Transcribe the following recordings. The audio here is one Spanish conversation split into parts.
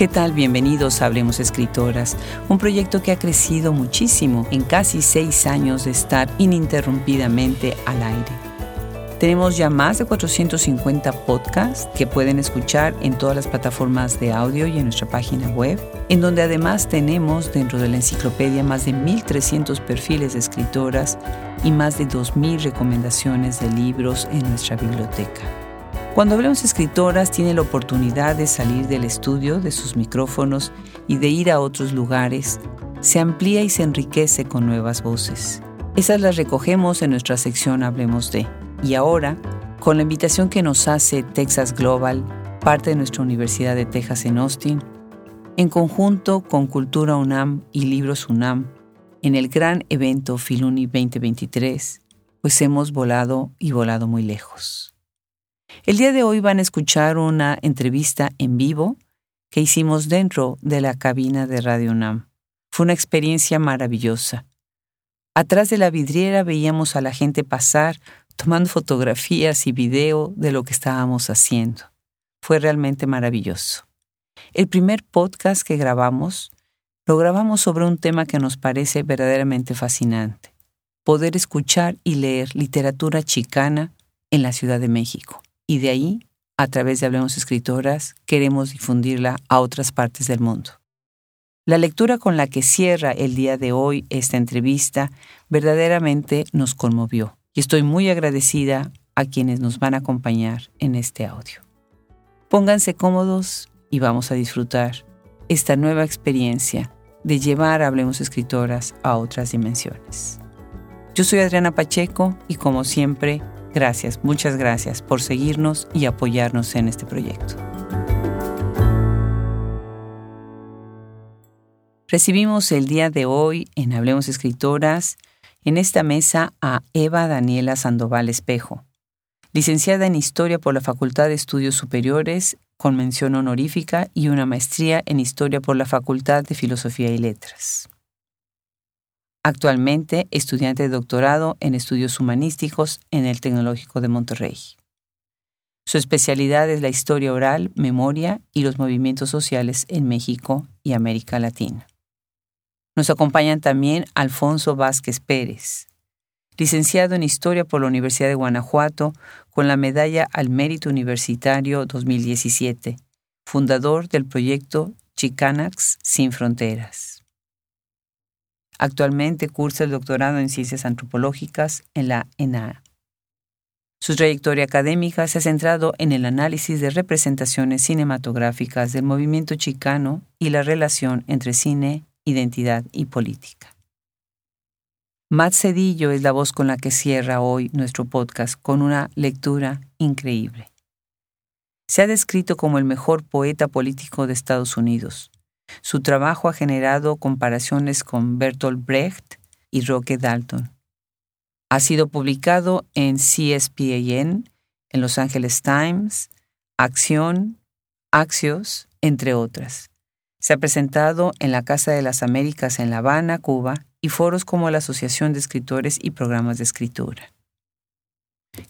¿Qué tal? Bienvenidos a Hablemos Escritoras, un proyecto que ha crecido muchísimo en casi seis años de estar ininterrumpidamente al aire. Tenemos ya más de 450 podcasts que pueden escuchar en todas las plataformas de audio y en nuestra página web, en donde además tenemos dentro de la enciclopedia más de 1.300 perfiles de escritoras y más de 2.000 recomendaciones de libros en nuestra biblioteca. Cuando hablamos escritoras, tiene la oportunidad de salir del estudio, de sus micrófonos y de ir a otros lugares. Se amplía y se enriquece con nuevas voces. Esas las recogemos en nuestra sección Hablemos de. Y ahora, con la invitación que nos hace Texas Global, parte de nuestra Universidad de Texas en Austin, en conjunto con Cultura UNAM y Libros UNAM, en el gran evento Filuni 2023, pues hemos volado y volado muy lejos. El día de hoy van a escuchar una entrevista en vivo que hicimos dentro de la cabina de Radio UNAM. Fue una experiencia maravillosa. Atrás de la vidriera veíamos a la gente pasar tomando fotografías y video de lo que estábamos haciendo. Fue realmente maravilloso. El primer podcast que grabamos lo grabamos sobre un tema que nos parece verdaderamente fascinante, poder escuchar y leer literatura chicana en la Ciudad de México y de ahí, a través de Hablemos Escritoras, queremos difundirla a otras partes del mundo. La lectura con la que cierra el día de hoy esta entrevista verdaderamente nos conmovió y estoy muy agradecida a quienes nos van a acompañar en este audio. Pónganse cómodos y vamos a disfrutar esta nueva experiencia de llevar Hablemos Escritoras a otras dimensiones. Yo soy Adriana Pacheco y como siempre Gracias, muchas gracias por seguirnos y apoyarnos en este proyecto. Recibimos el día de hoy en Hablemos Escritoras en esta mesa a Eva Daniela Sandoval Espejo, licenciada en Historia por la Facultad de Estudios Superiores con mención honorífica y una maestría en Historia por la Facultad de Filosofía y Letras. Actualmente estudiante de doctorado en estudios humanísticos en el Tecnológico de Monterrey. Su especialidad es la historia oral, memoria y los movimientos sociales en México y América Latina. Nos acompañan también Alfonso Vázquez Pérez, licenciado en Historia por la Universidad de Guanajuato con la Medalla al Mérito Universitario 2017, fundador del proyecto Chicanax Sin Fronteras. Actualmente cursa el doctorado en Ciencias Antropológicas en la ENA. Su trayectoria académica se ha centrado en el análisis de representaciones cinematográficas del movimiento chicano y la relación entre cine, identidad y política. Matt Cedillo es la voz con la que cierra hoy nuestro podcast con una lectura increíble. Se ha descrito como el mejor poeta político de Estados Unidos, su trabajo ha generado comparaciones con Bertolt Brecht y Roque Dalton. Ha sido publicado en CSPAN, en Los Angeles Times, Acción, Axios, entre otras. Se ha presentado en la Casa de las Américas en La Habana, Cuba, y foros como la Asociación de Escritores y Programas de Escritura.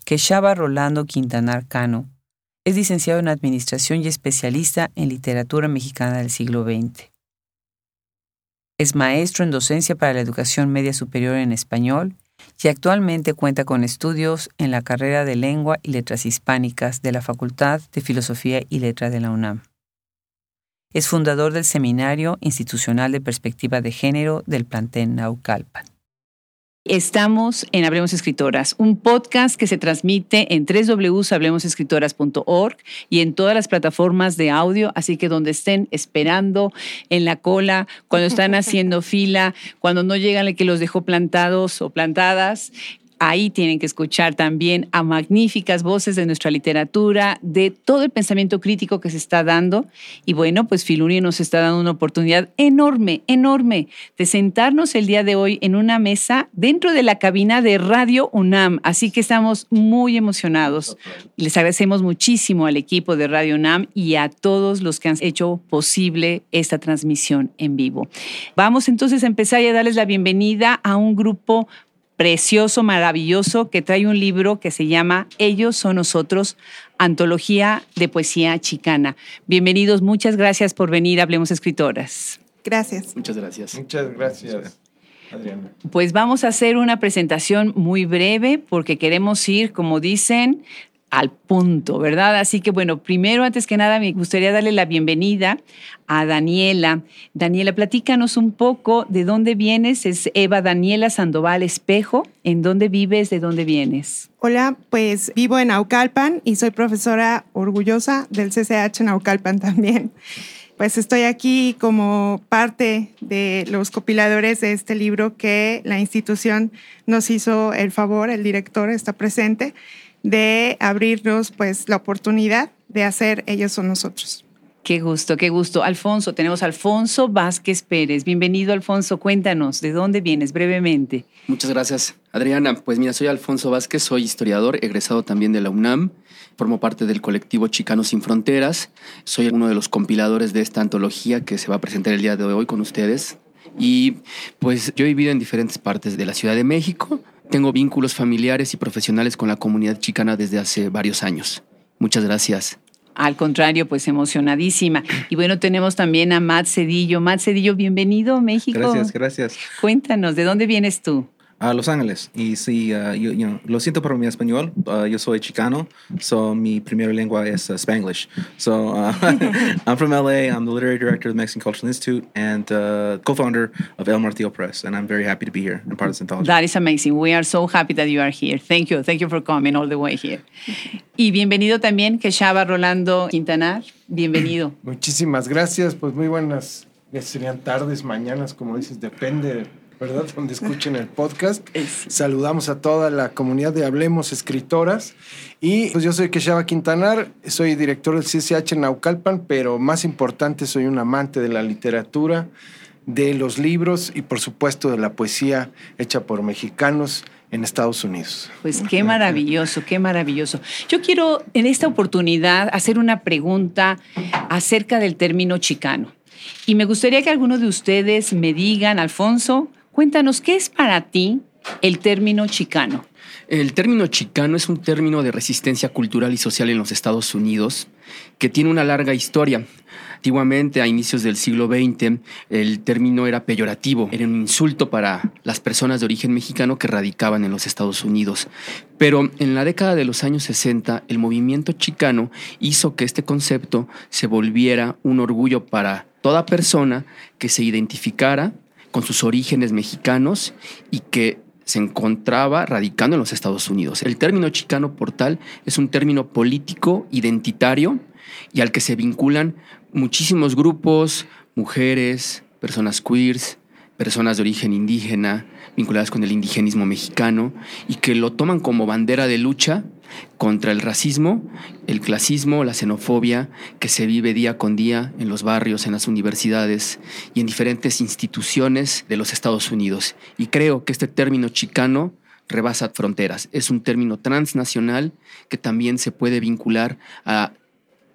Quechaba Rolando Quintanar Cano es licenciado en Administración y especialista en Literatura Mexicana del siglo XX. Es maestro en docencia para la educación media superior en español y actualmente cuenta con estudios en la carrera de Lengua y Letras Hispánicas de la Facultad de Filosofía y Letras de la UNAM. Es fundador del Seminario Institucional de Perspectiva de Género del plantel Naucalpan. Estamos en Hablemos Escritoras, un podcast que se transmite en www.hablemosescritoras.org y en todas las plataformas de audio, así que donde estén esperando en la cola, cuando están haciendo fila, cuando no llegan el que los dejó plantados o plantadas, Ahí tienen que escuchar también a magníficas voces de nuestra literatura, de todo el pensamiento crítico que se está dando. Y bueno, pues Filuni nos está dando una oportunidad enorme, enorme de sentarnos el día de hoy en una mesa dentro de la cabina de Radio UNAM. Así que estamos muy emocionados. Les agradecemos muchísimo al equipo de Radio UNAM y a todos los que han hecho posible esta transmisión en vivo. Vamos entonces a empezar y a darles la bienvenida a un grupo precioso, maravilloso, que trae un libro que se llama Ellos son nosotros, antología de poesía chicana. Bienvenidos, muchas gracias por venir, Hablemos Escritoras. Gracias. Muchas gracias. Muchas gracias. Adriana. Pues vamos a hacer una presentación muy breve porque queremos ir, como dicen, al punto, ¿verdad? Así que bueno, primero, antes que nada, me gustaría darle la bienvenida a Daniela. Daniela, platícanos un poco de dónde vienes. Es Eva Daniela Sandoval Espejo. ¿En dónde vives? ¿De dónde vienes? Hola, pues vivo en Naucalpan y soy profesora orgullosa del CCH Naucalpan también. Pues estoy aquí como parte de los compiladores de este libro que la institución nos hizo el favor, el director está presente de abrirnos pues la oportunidad de hacer ellos o nosotros. Qué gusto, qué gusto. Alfonso, tenemos a Alfonso Vázquez Pérez. Bienvenido, Alfonso. Cuéntanos, ¿de dónde vienes brevemente? Muchas gracias, Adriana. Pues mira, soy Alfonso Vázquez, soy historiador, egresado también de la UNAM. Formo parte del colectivo Chicanos Sin Fronteras. Soy uno de los compiladores de esta antología que se va a presentar el día de hoy con ustedes. Y pues yo he vivido en diferentes partes de la Ciudad de México. Tengo vínculos familiares y profesionales con la comunidad chicana desde hace varios años. Muchas gracias. Al contrario, pues emocionadísima. Y bueno, tenemos también a Matt Cedillo. Matt Cedillo, bienvenido a México. Gracias, gracias. Cuéntanos, ¿de dónde vienes tú? A Los Ángeles. Y sí, uh, yo, you know, lo siento por mi español. Uh, yo soy chicano, so mi primera lengua es uh, Spanglish. So uh, I'm from LA. I'm the literary director of the Mexican Cultural Institute and uh, co-founder of El Martillo Press. And I'm very happy to be here and part of this anthology. That is amazing. We are so happy that you are here. Thank you. Thank you for coming all the way here. Y bienvenido también, Keshava Rolando Quintanar. Bienvenido. Muchísimas gracias. Pues muy buenas, serían tardes, mañanas, como dices, depende, ¿verdad? Donde escuchen el podcast. Es- Saludamos a toda la comunidad de Hablemos Escritoras. Y pues yo soy Keshava Quintanar, soy director del CCH en Naucalpan, pero más importante, soy un amante de la literatura, de los libros y por supuesto de la poesía hecha por mexicanos en Estados Unidos. Pues qué maravilloso, qué maravilloso. Yo quiero en esta oportunidad hacer una pregunta acerca del término chicano. Y me gustaría que algunos de ustedes me digan, Alfonso, cuéntanos, ¿qué es para ti el término chicano? El término chicano es un término de resistencia cultural y social en los Estados Unidos que tiene una larga historia. Antiguamente, a inicios del siglo XX, el término era peyorativo, era un insulto para las personas de origen mexicano que radicaban en los Estados Unidos. Pero en la década de los años 60, el movimiento chicano hizo que este concepto se volviera un orgullo para toda persona que se identificara con sus orígenes mexicanos y que se encontraba radicando en los Estados Unidos. El término chicano por tal es un término político identitario y al que se vinculan muchísimos grupos, mujeres, personas queers, personas de origen indígena, vinculadas con el indigenismo mexicano, y que lo toman como bandera de lucha contra el racismo, el clasismo, la xenofobia que se vive día con día en los barrios, en las universidades y en diferentes instituciones de los Estados Unidos. Y creo que este término chicano rebasa fronteras. Es un término transnacional que también se puede vincular a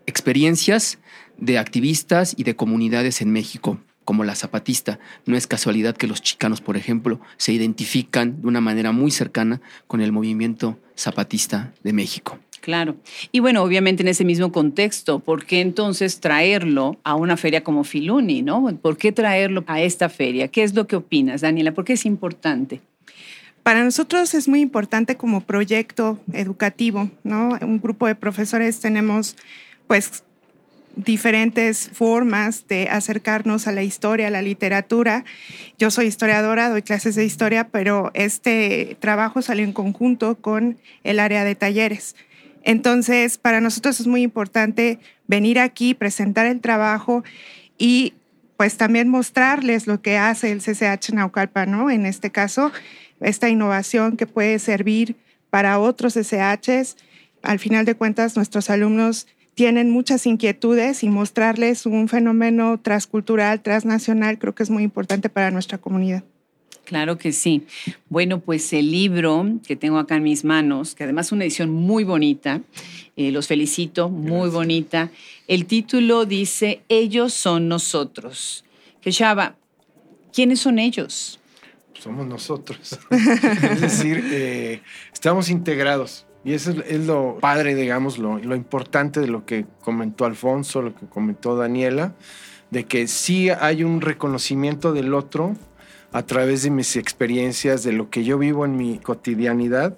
experiencias de activistas y de comunidades en México, como la zapatista. No es casualidad que los chicanos, por ejemplo, se identifican de una manera muy cercana con el movimiento zapatista de México. Claro. Y bueno, obviamente en ese mismo contexto, ¿por qué entonces traerlo a una feria como Filuni, no? ¿Por qué traerlo a esta feria? ¿Qué es lo que opinas, Daniela? ¿Por qué es importante? Para nosotros es muy importante como proyecto educativo, ¿no? Un grupo de profesores tenemos pues diferentes formas de acercarnos a la historia, a la literatura. Yo soy historiadora, doy clases de historia, pero este trabajo salió en conjunto con el área de talleres. Entonces, para nosotros es muy importante venir aquí, presentar el trabajo y pues también mostrarles lo que hace el CCH Naucalpan, ¿no? En este caso, esta innovación que puede servir para otros CCHs. Al final de cuentas, nuestros alumnos tienen muchas inquietudes y mostrarles un fenómeno transcultural, transnacional, creo que es muy importante para nuestra comunidad. Claro que sí. Bueno, pues el libro que tengo acá en mis manos, que además es una edición muy bonita, eh, los felicito, muy bonita. El título dice, Ellos son nosotros. Que Shaba, ¿quiénes son ellos? somos nosotros. es decir, eh, estamos integrados. Y eso es, lo padre, digamos, lo, lo, importante de lo que comentó Alfonso, lo que comentó Daniela, de que sí hay un reconocimiento del otro a través de mis experiencias, de lo que yo vivo en mi cotidianidad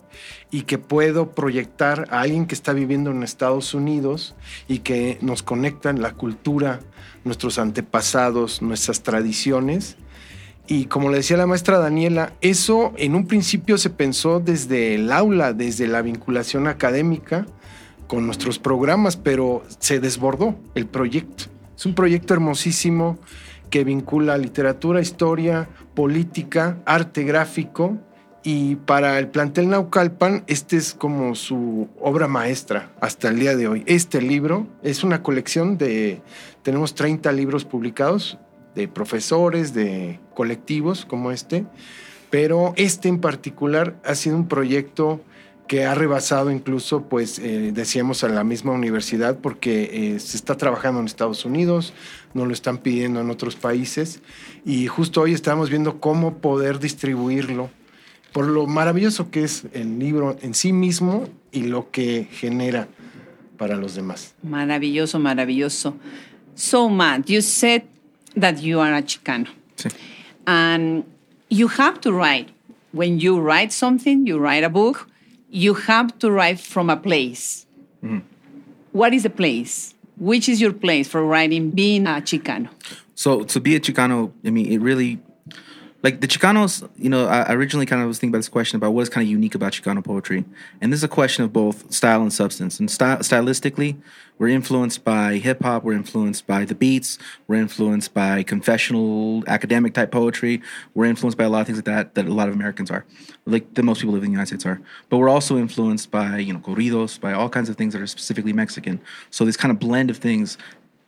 y que puedo proyectar a alguien que está viviendo en Estados Unidos y que nos conectan la cultura, nuestros antepasados, nuestras tradiciones y como le decía la maestra Daniela, eso en un principio se pensó desde el aula, desde la vinculación académica con nuestros programas, pero se desbordó el proyecto. Es un proyecto hermosísimo que vincula literatura, historia, política, arte gráfico y para el plantel Naucalpan, este es como su obra maestra hasta el día de hoy. Este libro es una colección de, tenemos 30 libros publicados, de profesores, de colectivos como este, pero este en particular ha sido un proyecto que ha rebasado incluso, pues, eh, decíamos, a la misma universidad, porque eh, se está trabajando en Estados Unidos, no lo están pidiendo en otros países, y justo hoy estamos viendo cómo poder distribuirlo, por lo maravilloso que es el libro en sí mismo y lo que genera para los demás. Maravilloso, maravilloso. So, Matt, you said that you are a Chicano. Sí. And you have to write. When you write something, you write a book, you have to write from a place. Mm-hmm. What is the place? Which is your place for writing being a Chicano? So to be a Chicano, I mean, it really, like the Chicanos, you know, I originally kind of was thinking about this question about what is kind of unique about Chicano poetry. And this is a question of both style and substance. And sty- stylistically, we're influenced by hip hop, we're influenced by the beats, we're influenced by confessional, academic type poetry, we're influenced by a lot of things like that that a lot of Americans are, like the most people living in the United States are. But we're also influenced by, you know, corridos, by all kinds of things that are specifically Mexican. So this kind of blend of things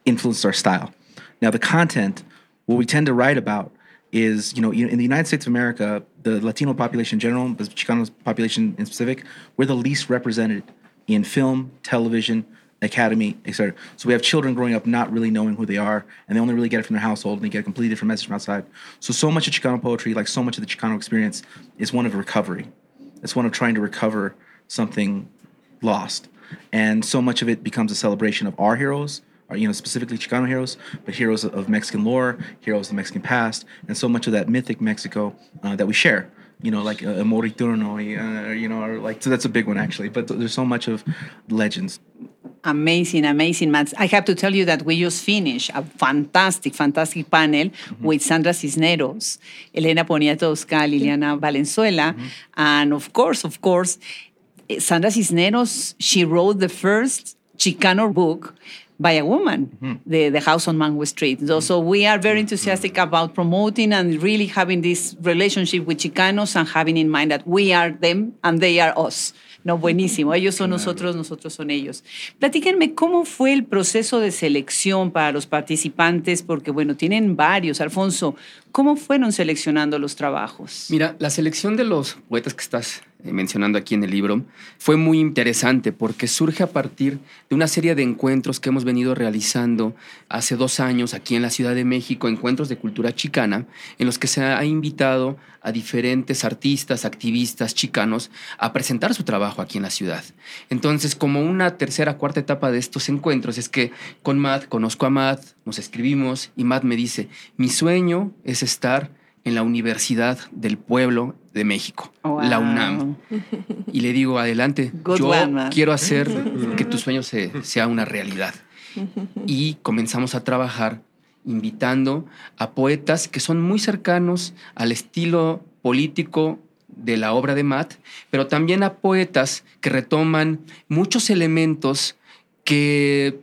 influences our style. Now, the content, what we tend to write about is, you know, in the United States of America, the Latino population in general, the Chicano population in specific, we're the least represented in film, television, academy, etc. So we have children growing up not really knowing who they are, and they only really get it from their household, and they get a completely different message from outside. So, so much of Chicano poetry, like so much of the Chicano experience, is one of recovery. It's one of trying to recover something lost, and so much of it becomes a celebration of our heroes. You know, specifically Chicano heroes, but heroes of Mexican lore, heroes of the Mexican past, and so much of that mythic Mexico uh, that we share you know, like uh, Moriturno, uh, you know, or like so that's a big one actually. But there's so much of legends. Amazing, amazing, Matt. I have to tell you that we just finished a fantastic, fantastic panel Mm-hmm. with Sandra Cisneros, Elena Poniatowska, Liliana Valenzuela, Mm-hmm. and of course, of course, eh, Sandra Cisneros, she wrote the first Chicano book by a woman, Mm-hmm. the, the House on Mango Street. So, so we are very enthusiastic about promoting and really having this relationship with Chicanos and having in mind that we are them and they are us. No, buenísimo. Ellos son nosotros, nosotros son ellos. Platíquenme cómo fue el proceso de selección para los participantes, porque bueno, tienen varios. Alfonso, ¿cómo fueron seleccionando los trabajos? Mira, la selección de los poetas que estás mencionando aquí en el libro fue muy interesante porque surge a partir de una serie de encuentros que hemos venido realizando hace dos años aquí en la Ciudad de México, encuentros de cultura chicana, en los que se ha invitado a diferentes artistas, activistas chicanos a presentar su trabajo aquí en la ciudad. Entonces, como una tercera, cuarta etapa de estos encuentros es que con Matt, conozco a Matt, nos escribimos y Matt me dice, mi sueño es estar en la Universidad del Pueblo de México, la. UNAM. Y le digo, adelante, Good yo one, quiero hacer que tu sueño se- sea una realidad. Y comenzamos a trabajar invitando a poetas que son muy cercanos al estilo político de la obra de Matt, pero también a poetas que retoman muchos elementos que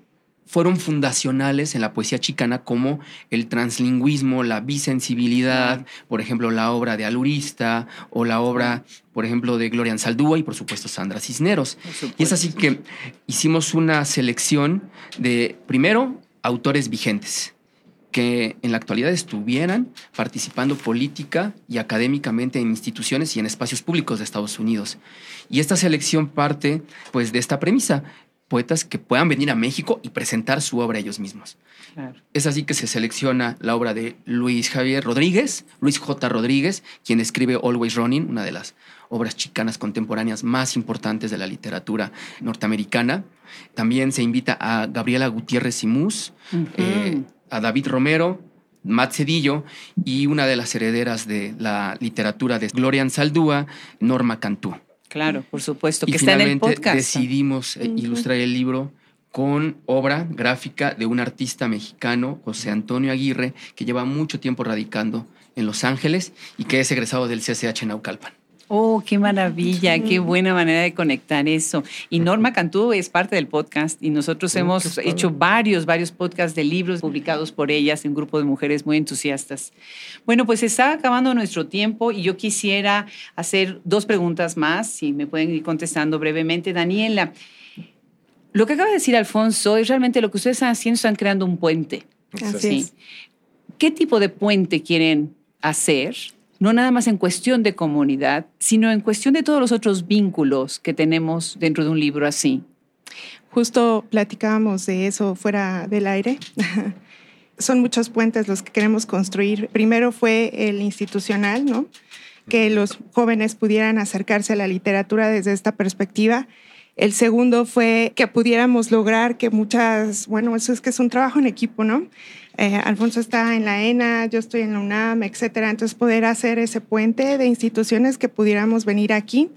fueron fundacionales en la poesía chicana como el translingüismo, la bisensibilidad, por ejemplo, la obra de Alurista o la obra, por ejemplo, de Gloria Saldúa y por supuesto Sandra Cisneros. Y es así que hicimos una selección de, primero, autores vigentes que en la actualidad estuvieran participando política y académicamente en instituciones y en espacios públicos de Estados Unidos. Y esta selección parte pues de esta premisa. Poetas que puedan venir a México y presentar su obra ellos mismos. Es así que se selecciona la obra de Luis Javier Rodríguez, Luis J. Rodríguez, quien escribe Always Running, una de las obras chicanas contemporáneas más importantes de la literatura norteamericana. También se invita a Gabriela Gutiérrez Simus, eh, a David Romero, Matt Cedillo y una de las herederas de la literatura de Glorian Saldúa, Norma Cantú. Claro, por supuesto, que y está en el podcast. Decidimos eh, ilustrar el libro con obra gráfica de un artista mexicano, José Antonio Aguirre, que lleva mucho tiempo radicando en Los Ángeles y que es egresado del CCH Naucalpan. Oh, qué maravilla, qué buena manera de conectar eso. Y Norma Cantú es parte del podcast y nosotros hemos hecho varios, varios podcasts de libros publicados por ellas, un grupo de mujeres muy entusiastas. Bueno, pues está acabando nuestro tiempo y yo quisiera hacer dos preguntas más, si me pueden ir contestando brevemente. Daniela, lo que acaba de decir Alfonso es realmente lo que ustedes están haciendo, están creando un puente. Así ¿Qué tipo de puente quieren hacer? No nada más en cuestión de comunidad, sino en cuestión de todos los otros vínculos que tenemos dentro de un libro así. Justo platicábamos de eso fuera del aire. Son muchos puentes los que queremos construir. Primero fue el institucional, ¿no? Que los jóvenes pudieran acercarse a la literatura desde esta perspectiva. El segundo fue que pudiéramos lograr que muchas, bueno, eso es que es un trabajo en equipo, ¿no? Eh, Alfonso está en la ENA, yo estoy en la UNAM, etcétera. Entonces, poder hacer ese puente de instituciones que pudiéramos venir aquí,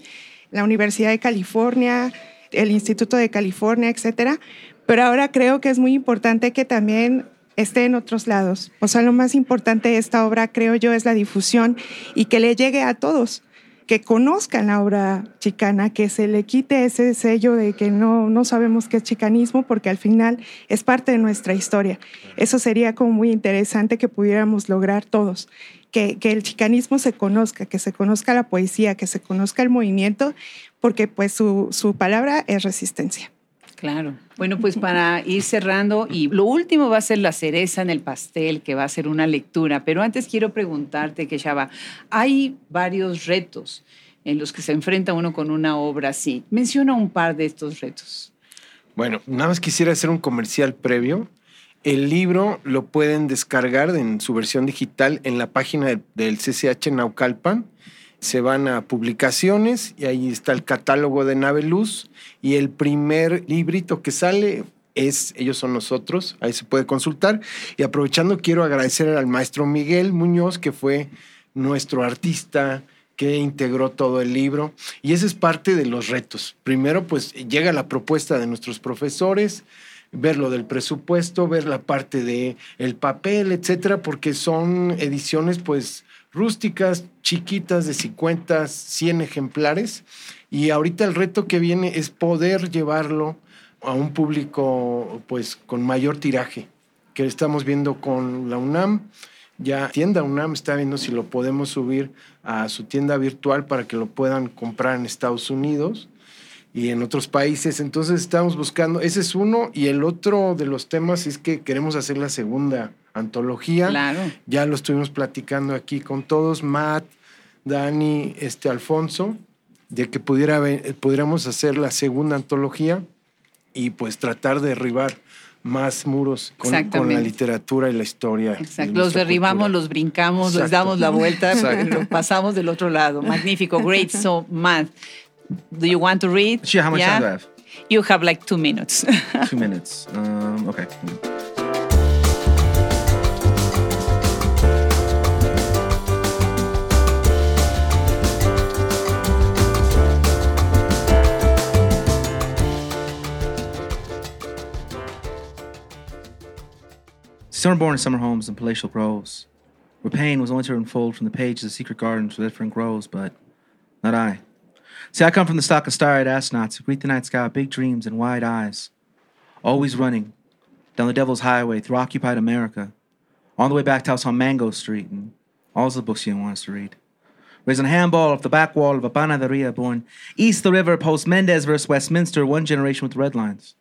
la Universidad de California, el Instituto de California, etcétera. Pero ahora creo que es muy importante que también esté en otros lados. O sea, lo más importante de esta obra, creo yo, es la difusión y que le llegue a todos que conozcan la obra chicana, que se le quite ese sello de que no, no sabemos qué es chicanismo, porque al final es parte de nuestra historia. Eso sería como muy interesante que pudiéramos lograr todos, que, que el chicanismo se conozca, que se conozca la poesía, que se conozca el movimiento, porque pues su, su palabra es resistencia. Claro. Bueno, pues para ir cerrando, y lo último va a ser la cereza en el pastel, que va a ser una lectura, pero antes quiero preguntarte, que va. hay varios retos en los que se enfrenta uno con una obra así. Menciona un par de estos retos. Bueno, nada más quisiera hacer un comercial previo. El libro lo pueden descargar en su versión digital en la página del CCH Naucalpan se van a publicaciones y ahí está el catálogo de Nave Luz y el primer librito que sale es Ellos son nosotros, ahí se puede consultar. Y aprovechando quiero agradecer al maestro Miguel Muñoz, que fue nuestro artista que integró todo el libro. Y ese es parte de los retos. Primero, pues llega la propuesta de nuestros profesores, ver lo del presupuesto, ver la parte de el papel, etcétera, porque son ediciones, pues, rústicas, chiquitas de 50, 100 ejemplares. Y ahorita el reto que viene es poder llevarlo a un público pues con mayor tiraje, que estamos viendo con la UNAM. Ya tienda UNAM está viendo si lo podemos subir a su tienda virtual para que lo puedan comprar en Estados Unidos y en otros países. Entonces estamos buscando, ese es uno, y el otro de los temas es que queremos hacer la segunda antología. Claro. Ya lo estuvimos platicando aquí con todos, Matt, Dani, este Alfonso, de que pudiera, pudiéramos hacer la segunda antología y pues tratar de derribar más muros con, la literatura y la historia. Exacto. Los derribamos, los brincamos, les damos la vuelta, lo pasamos del otro lado. Magnífico, great. So, Matt, do you want to read? Sure, how much time do I have? You have like two minutes. two minutes. Um, okay. Some were born in summer homes and palatial groves, where pain was only to unfold from the pages of secret gardens where different grows, but not I. See, I come from the stock of star-eyed astronauts who greet the night sky with big dreams and wide eyes, always running down the Devil's Highway through occupied America, on the way back to house on Mango Street, and all the books you want us to read. Raising a handball off the back wall of a panaderia born east the river post Mendez versus Westminster, one generation with red lines,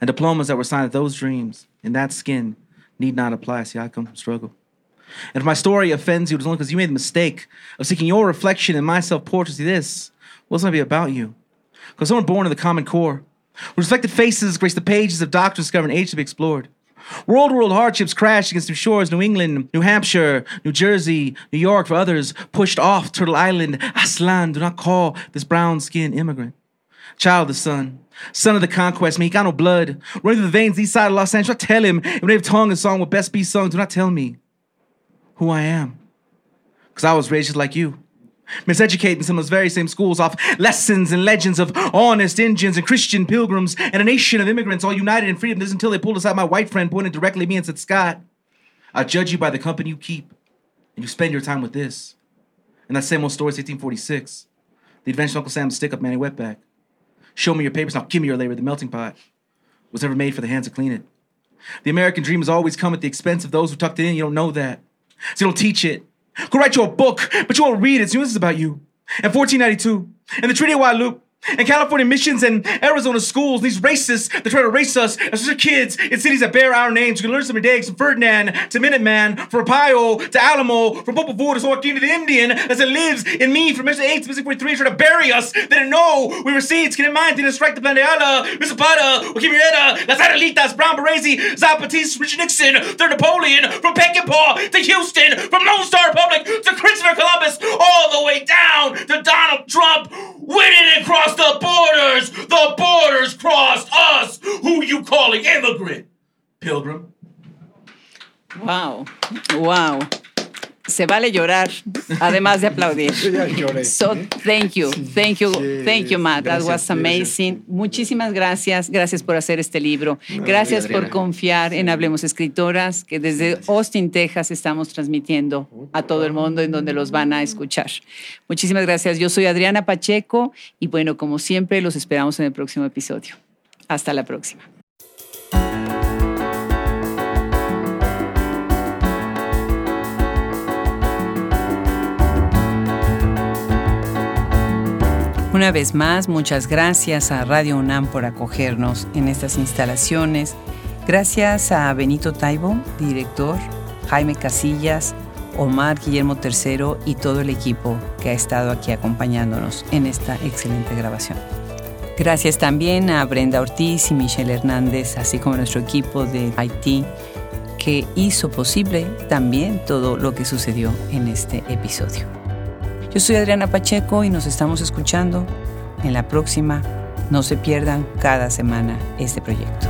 and diplomas that were signed at those dreams in that skin need not apply. See, I come from struggle. And if my story offends you, it's only because you made the mistake of seeking your reflection in my self portrait. See, this wasn't be about you. Because someone born in the common core, Reflected faces grace the pages of doctrines discovering age to be explored. World world hardships crashed against new shores, New England, New Hampshire, New Jersey, New York for others, pushed off Turtle Island. Aslan, do not call this brown skinned immigrant. Child the sun, son of the conquest, Mexicano blood, running through the veins east side of Los Angeles. I tell him, if have tongue and song will best be sung, do not tell me who I am. Because I was raised just like you miseducating some of those very same schools off lessons and legends of honest Indians and Christian pilgrims and a nation of immigrants all united in freedom. This until they pulled aside my white friend, pointed directly at me and said, Scott, I judge you by the company you keep, and you spend your time with this. And that same old story is 1846. The adventure of Uncle Sam's stick up Manny Wetback. Show me your papers, now give me your labor. The melting pot was never made for the hands to clean it. The American dream has always come at the expense of those who tucked it in. You don't know that. So you don't teach it. Go write you a book, but you won't read it. So this is about you. In 1492, in the Treaty of Guadalupe, and California missions and Arizona schools, these racists that try to race us as just kids in cities that bear our names. You can learn some days from Ferdinand to Minuteman, from Arpaio to Alamo, from Popov to Joaquin to the Indian that lives in me from Mr. 8 to Mr. 43 trying to bury us. They didn't know we were seeds. Keep in mind, didn't strike the Plandeala, Mr. Pata, Joaquin Murrieta, Las Adelitas, Brown Baresi, Zapatis, Richard Nixon, Third Napoleon, from Peckinpah to Houston, from Lone Star Republic to Christopher Columbus, all the way down to Donald Trump, across the borders. The borders crossed us. Who you calling immigrant? Pilgrim. Wow. Wow. Se vale llorar, además de aplaudir. lloré. So, thank you, thank you, thank you, Matt. That was amazing. Muchísimas gracias, gracias por hacer este libro. Gracias por confiar en Hablemos Escritoras, que desde Austin, Texas, estamos transmitiendo a todo el mundo en donde los van a escuchar. Muchísimas gracias. Yo soy Adriana Pacheco y bueno, como siempre, los esperamos en el próximo episodio. Hasta la próxima. Una vez más, muchas gracias a Radio UNAM por acogernos en estas instalaciones. Gracias a Benito Taibo, director, Jaime Casillas, Omar Guillermo III y todo el equipo que ha estado aquí acompañándonos en esta excelente grabación. Gracias también a Brenda Ortiz y Michelle Hernández, así como a nuestro equipo de Haití, que hizo posible también todo lo que sucedió en este episodio. Yo soy Adriana Pacheco y nos estamos escuchando en la próxima. No se pierdan cada semana este proyecto.